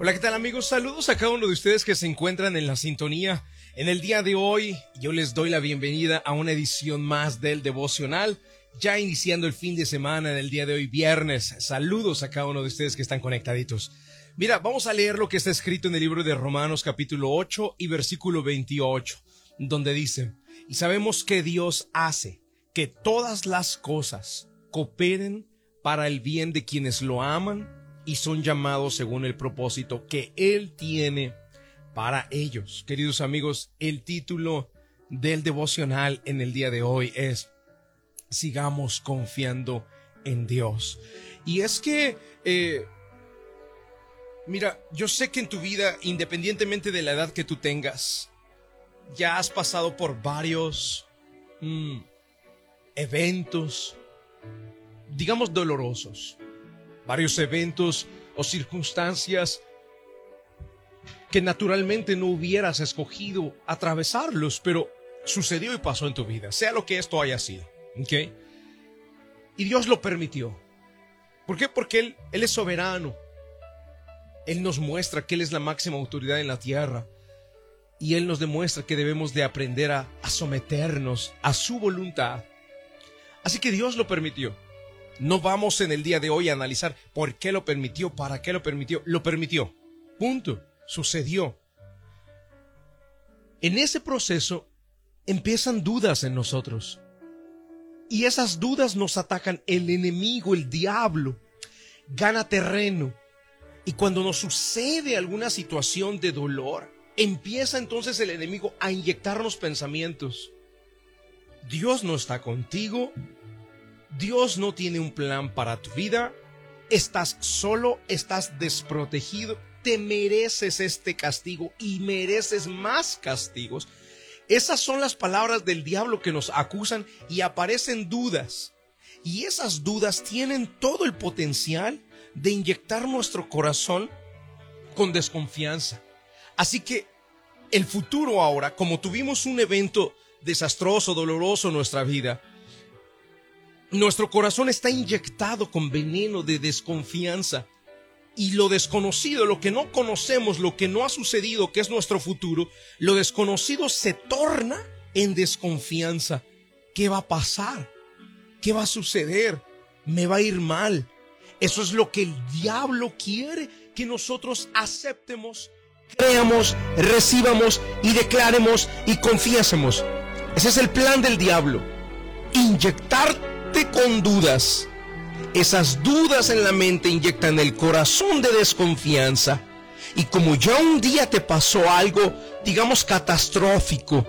Hola, ¿qué tal amigos? Saludos a cada uno de ustedes que se encuentran en la sintonía. En el día de hoy yo les doy la bienvenida a una edición más del devocional, ya iniciando el fin de semana en el día de hoy, viernes. Saludos a cada uno de ustedes que están conectaditos. Mira, vamos a leer lo que está escrito en el libro de Romanos capítulo 8 y versículo 28, donde dice, y sabemos que Dios hace que todas las cosas cooperen para el bien de quienes lo aman y son llamados según el propósito que Él tiene para ellos. Queridos amigos, el título del devocional en el día de hoy es Sigamos confiando en Dios. Y es que, eh, mira, yo sé que en tu vida, independientemente de la edad que tú tengas, ya has pasado por varios mm, eventos, digamos, dolorosos varios eventos o circunstancias que naturalmente no hubieras escogido atravesarlos, pero sucedió y pasó en tu vida, sea lo que esto haya sido. ¿Ok? Y Dios lo permitió. ¿Por qué? Porque Él, es soberano. Él nos muestra que Él es la máxima autoridad en la tierra. Y Él nos demuestra que debemos de aprender a someternos a su voluntad. Así que Dios lo permitió. No vamos en el día de hoy a analizar por qué lo permitió, para qué lo permitió. Lo permitió. Punto. Sucedió. En ese proceso empiezan dudas en nosotros. Y esas dudas nos atacan el enemigo, el diablo. Gana terreno. Y cuando nos sucede alguna situación de dolor, empieza entonces el enemigo a inyectarnos pensamientos. Dios no está contigo, Dios no tiene un plan para tu vida. Estás solo, estás desprotegido. Te mereces este castigo y mereces más castigos. Esas son las palabras del diablo que nos acusan y aparecen dudas. Y esas dudas tienen todo el potencial de inyectar nuestro corazón con desconfianza. Así que el futuro ahora, como tuvimos un evento desastroso, doloroso en nuestra vida, nuestro corazón está inyectado con veneno de desconfianza. Y lo desconocido, lo que no conocemos, lo que no ha sucedido, que es nuestro futuro, lo desconocido se torna en desconfianza. ¿Qué va a pasar? ¿Qué va a suceder? ¿Me va a ir mal? Eso es lo que el diablo quiere que nosotros aceptemos, creamos, recibamos y declaremos y confiésemos. Ese es el plan del diablo. Inyectar con dudas. Esas dudas en la mente inyectan el corazón de desconfianza. Y como ya un día te pasó algo, digamos, catastrófico,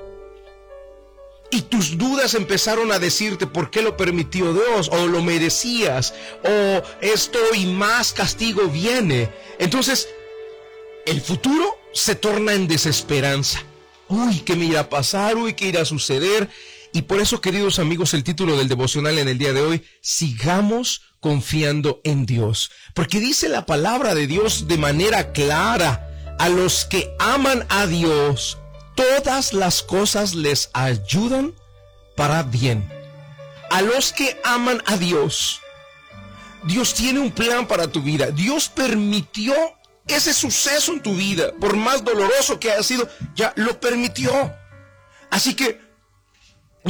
y tus dudas empezaron a decirte por qué lo permitió Dios, o lo merecías, o esto y más castigo viene. Entonces, el futuro se torna en desesperanza. Uy, ¿qué me irá a pasar? Uy, ¿qué irá a suceder? Y por eso, queridos amigos, el título del devocional en el día de hoy, sigamos confiando en Dios. Porque dice la palabra de Dios de manera clara, a los que aman a Dios, todas las cosas les ayudan para bien. A los que aman a Dios, Dios tiene un plan para tu vida. Dios permitió ese suceso en tu vida, por más doloroso que haya sido, ya lo permitió. Así que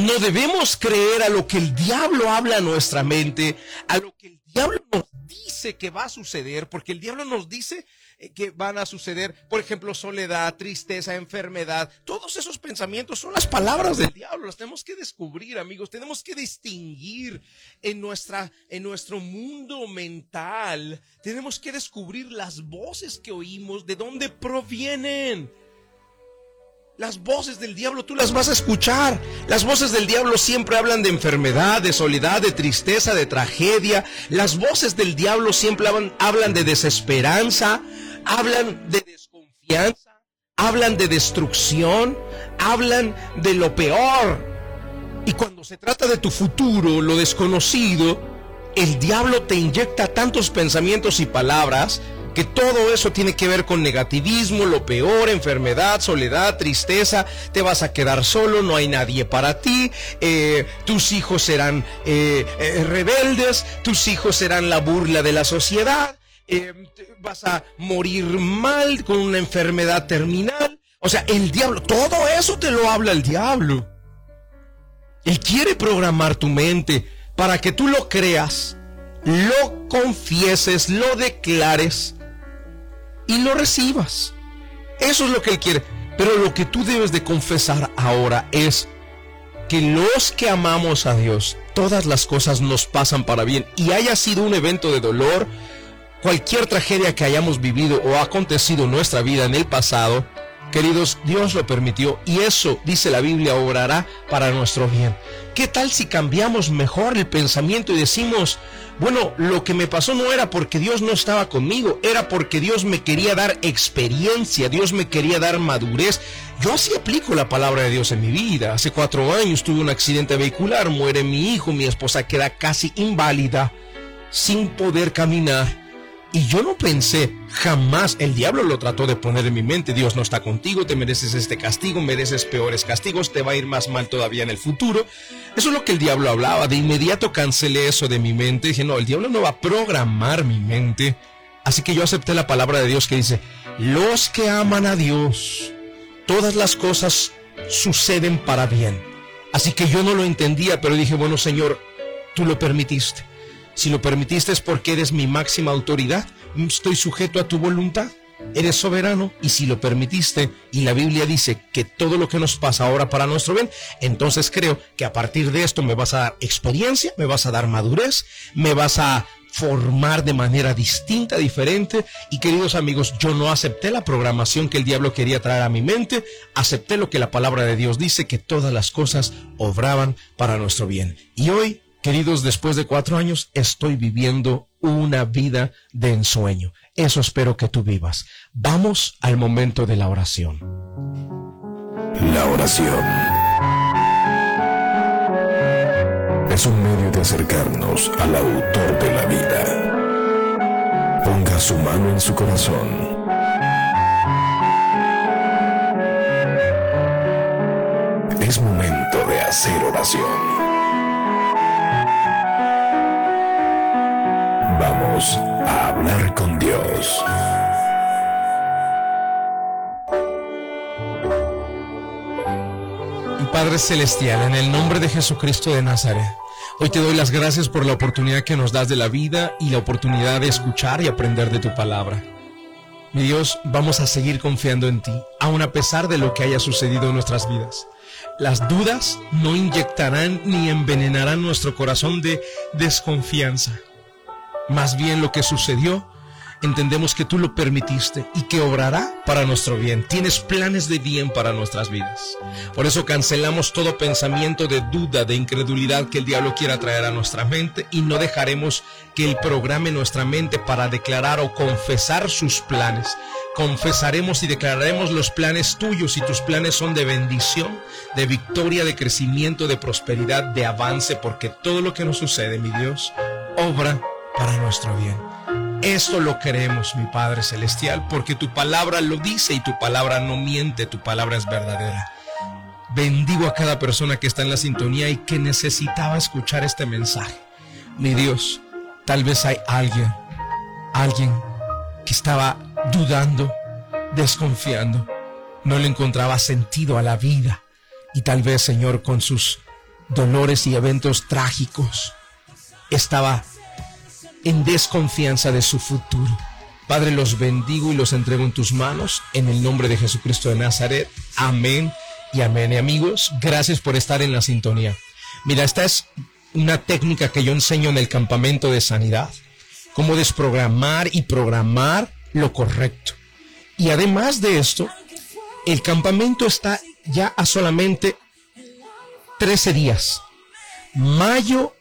no debemos creer a lo que el diablo habla a nuestra mente, a lo que el diablo nos dice que va a suceder, porque el diablo nos dice eh, que van a suceder, por ejemplo, soledad, tristeza, enfermedad. Todos esos pensamientos son las palabras del diablo. Las tenemos que descubrir, amigos. Tenemos que distinguir en nuestra, en nuestro mundo mental. Tenemos que descubrir las voces que oímos, de dónde provienen. Las voces del diablo tú las vas a escuchar. Las voces del diablo siempre hablan de enfermedad, de soledad, de tristeza, de tragedia. Las voces del diablo siempre hablan, de desesperanza, hablan de desconfianza, hablan de destrucción, hablan de lo peor. Y cuando se trata de tu futuro, lo desconocido, el diablo te inyecta tantos pensamientos y palabras que todo eso tiene que ver con negativismo, lo peor, enfermedad, soledad, tristeza, te vas a quedar solo, no hay nadie para ti, eh, tus hijos serán eh, eh, rebeldes, tus hijos serán la burla de la sociedad. vas a morir mal con una enfermedad terminal. O sea, el diablo, todo eso te lo habla el diablo. Él quiere programar tu mente para que tú lo creas, lo confieses, lo declares y lo recibas. Eso es lo que Él quiere. Pero lo que tú debes de confesar ahora es que los que amamos a Dios, todas las cosas nos pasan para bien. Y haya sido un evento de dolor, cualquier tragedia que hayamos vivido o acontecido en nuestra vida en el pasado, Queridos, Dios lo permitió y eso, dice la Biblia, obrará para nuestro bien. ¿Qué tal si cambiamos mejor el pensamiento y decimos, bueno, lo que me pasó no era porque Dios no estaba conmigo, era porque Dios me quería dar experiencia, Dios me quería dar madurez. Yo así aplico la palabra de Dios en mi vida. Hace cuatro años tuve un accidente vehicular, muere mi hijo, mi esposa queda casi inválida, sin poder caminar. Y yo no pensé, jamás, el diablo lo trató de poner en mi mente, Dios no está contigo, te mereces este castigo, mereces peores castigos, te va a ir más mal todavía en el futuro. Eso es lo que el diablo hablaba, de inmediato cancelé eso de mi mente, dije, no, el diablo no va a programar mi mente. Así que yo acepté la palabra de Dios que dice, los que aman a Dios, todas las cosas suceden para bien. Así que yo no lo entendía, pero dije, bueno Señor, tú lo permitiste. Si lo permitiste es porque eres mi máxima autoridad. Estoy sujeto a tu voluntad. Eres soberano y si lo permitiste y la Biblia dice que todo lo que nos pasa ahora para nuestro bien, entonces creo que a partir de esto me vas a dar experiencia, me vas a dar madurez, me vas a formar de manera distinta, diferente. Y queridos amigos, yo no acepté la programación que el diablo quería traer a mi mente, acepté lo que la palabra de Dios dice, que todas las cosas obraban para nuestro bien. Y hoy Queridos, después de cuatro años estoy viviendo una vida de ensueño. Eso espero que tú vivas. Vamos al momento de la oración. La oración es un medio de acercarnos al autor de la vida. Ponga su mano en su corazón. Es momento de hacer oración. A hablar con Dios. Padre Celestial, en el nombre de Jesucristo de Nazaret, hoy te doy las gracias por la oportunidad que nos das de la vida y la oportunidad de escuchar y aprender de tu palabra. Mi Dios, vamos a seguir confiando en ti, aun a pesar de lo que haya sucedido en nuestras vidas. Las dudas no inyectarán ni envenenarán nuestro corazón de desconfianza. Más bien lo que sucedió, entendemos que tú lo permitiste y que obrará para nuestro bien. Tienes planes de bien para nuestras vidas. Por eso cancelamos todo pensamiento de duda, de incredulidad que el diablo quiera traer a nuestra mente y no dejaremos que él programe nuestra mente para declarar o confesar sus planes. Confesaremos y declararemos los planes tuyos y tus planes son de bendición, de victoria, de crecimiento, de prosperidad, de avance, porque todo lo que nos sucede, mi Dios, obra para nuestro bien. Esto lo queremos, mi Padre Celestial, porque tu palabra lo dice y tu palabra no miente, tu palabra es verdadera. Bendigo a cada persona que está en la sintonía y que necesitaba escuchar este mensaje. Mi Dios, tal vez hay alguien, alguien que estaba dudando, desconfiando, no le encontraba sentido a la vida y tal vez, Señor, con sus dolores y eventos trágicos, estaba en desconfianza de su futuro. Padre, los bendigo y los entrego en tus manos, en el nombre de Jesucristo de Nazaret. Amén y amén. Y amigos, gracias por estar en la sintonía. Mira, esta es una técnica que yo enseño en el campamento de sanidad. Cómo desprogramar y programar lo correcto. Y además de esto, el campamento está ya a solamente 13 días. Mayo,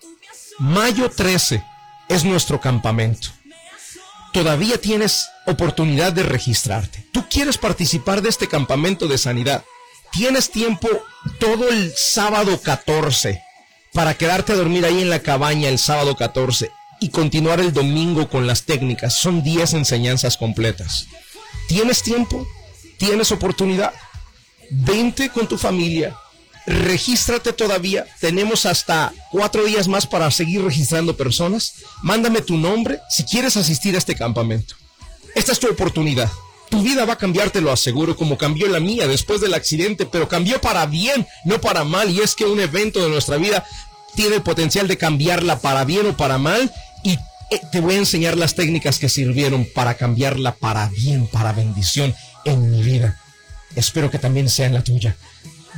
mayo 13 es nuestro campamento. Todavía tienes oportunidad de registrarte. Tú quieres participar de este campamento de sanidad. Tienes tiempo todo el sábado 14 para quedarte a dormir ahí en la cabaña el sábado 14 y continuar el domingo con las técnicas. Son 10 enseñanzas completas. ¿Tienes tiempo? ¿Tienes oportunidad? Vente con tu familia regístrate todavía. Tenemos hasta cuatro días más para seguir registrando personas. Mándame tu nombre si quieres asistir a este campamento. Esta es tu oportunidad. Tu vida va a cambiar, te lo aseguro, como cambió la mía después del accidente, pero cambió para bien, no para mal. Y es que un evento de nuestra vida tiene el potencial de cambiarla para bien o para mal. Y eh, te voy a enseñar las técnicas que sirvieron para cambiarla para bien, para bendición en mi vida. Espero que también sea en la tuya.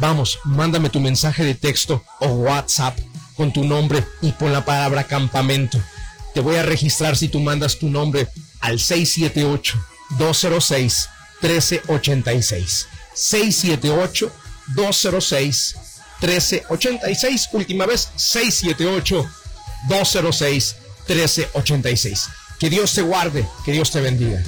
Vamos, mándame tu mensaje de texto o WhatsApp con tu nombre y pon la palabra campamento. Te voy a registrar si tú mandas tu nombre al 678-206-1386. 678-206-1386. Última vez, 678-206-1386. Que Dios te guarde, que Dios te bendiga.